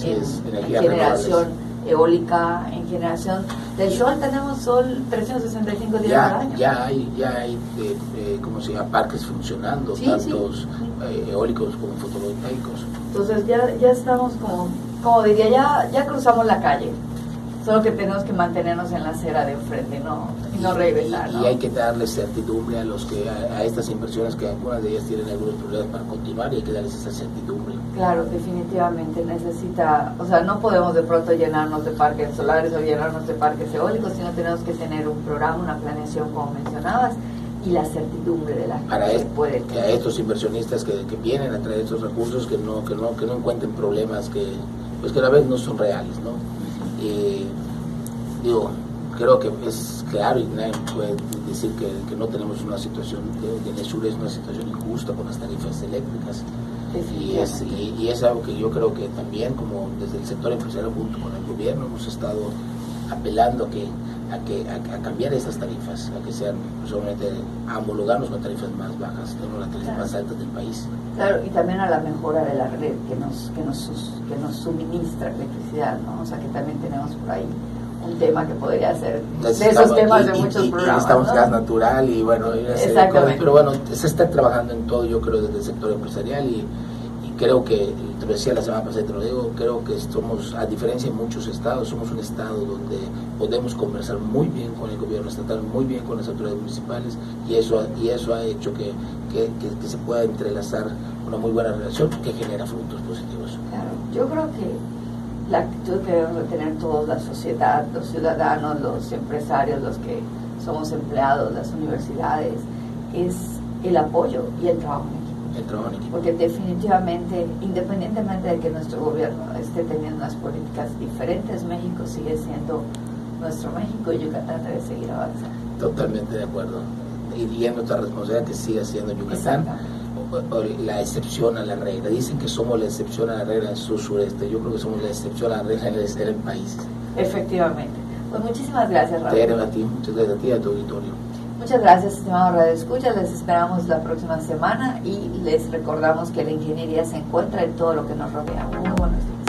Así en, es, en generación eólica, en generación del sol. Tenemos sol 365 días ya, al año. Ya hay, ya hay eh, eh, como se llama? parques funcionando, sí, tantos sí. Eh, eólicos como fotovoltaicos. Entonces ya, ya estamos como, como diría, ya, ya cruzamos la calle. Solo que tenemos que mantenernos en la acera de enfrente no, y no regresar. Y, hay que darle certidumbre a los que a, estas inversiones que algunas de ellas tienen algunos problemas para continuar y hay que darles esa certidumbre. Claro, definitivamente necesita, o sea, no podemos de pronto llenarnos de parques solares o llenarnos de parques eólicos, sino tenemos que tener un programa, una planeación como mencionabas y la certidumbre de la para que puede a estos inversionistas que, que, vienen a traer estos recursos que no que no que no encuentren problemas que pues que a la vez no son reales no eh, digo, creo que es claro y nadie puede decir que, no tenemos una situación, de, de es una situación injusta con las tarifas eléctricas. Y es, y, es algo que yo creo que también, como desde el sector empresarial junto con el gobierno, hemos estado apelando a que a, que, a, cambiar esas tarifas, a que sean solamente a homologarnos con tarifas más bajas, no las tarifas más altas del país. Claro, y también a la mejora de la red que nos, que nos, que nos suministra electricidad, ¿no? O sea que también tenemos por ahí un tema que podría ser de esos temas de muchos programas. Estamos gas natural y bueno, pero bueno, se está trabajando en todo, yo creo, desde el sector empresarial y creo que, te lo decía la semana pasada, te lo digo, creo que somos, a diferencia de muchos estados, somos un estado donde podemos conversar muy bien con el gobierno estatal, muy bien con las autoridades municipales y eso, y eso ha hecho que, que, se pueda entrelazar una muy buena relación que genera frutos positivos. Claro, yo creo que la actitud que debemos tener todos, la sociedad, los ciudadanos, los empresarios, los que somos empleados, las universidades, es el apoyo y el trabajo porque definitivamente, independientemente de que nuestro gobierno esté teniendo unas políticas diferentes, México sigue siendo nuestro México y Yucatán debe seguir avanzando. Totalmente de acuerdo. Y es nuestra responsabilidad que siga siendo Yucatán la excepción a la regla. Dicen que somos la excepción a la regla en su sureste. Yo creo que somos la excepción a la regla en el, país. Efectivamente. Pues muchísimas gracias, Raúl. a ti, muchas gracias a ti y a tu auditorio. Muchas gracias, estimados Radio Escucha. Les esperamos la próxima semana y les recordamos que la ingeniería se encuentra en todo lo que nos rodea. Muy buenos días.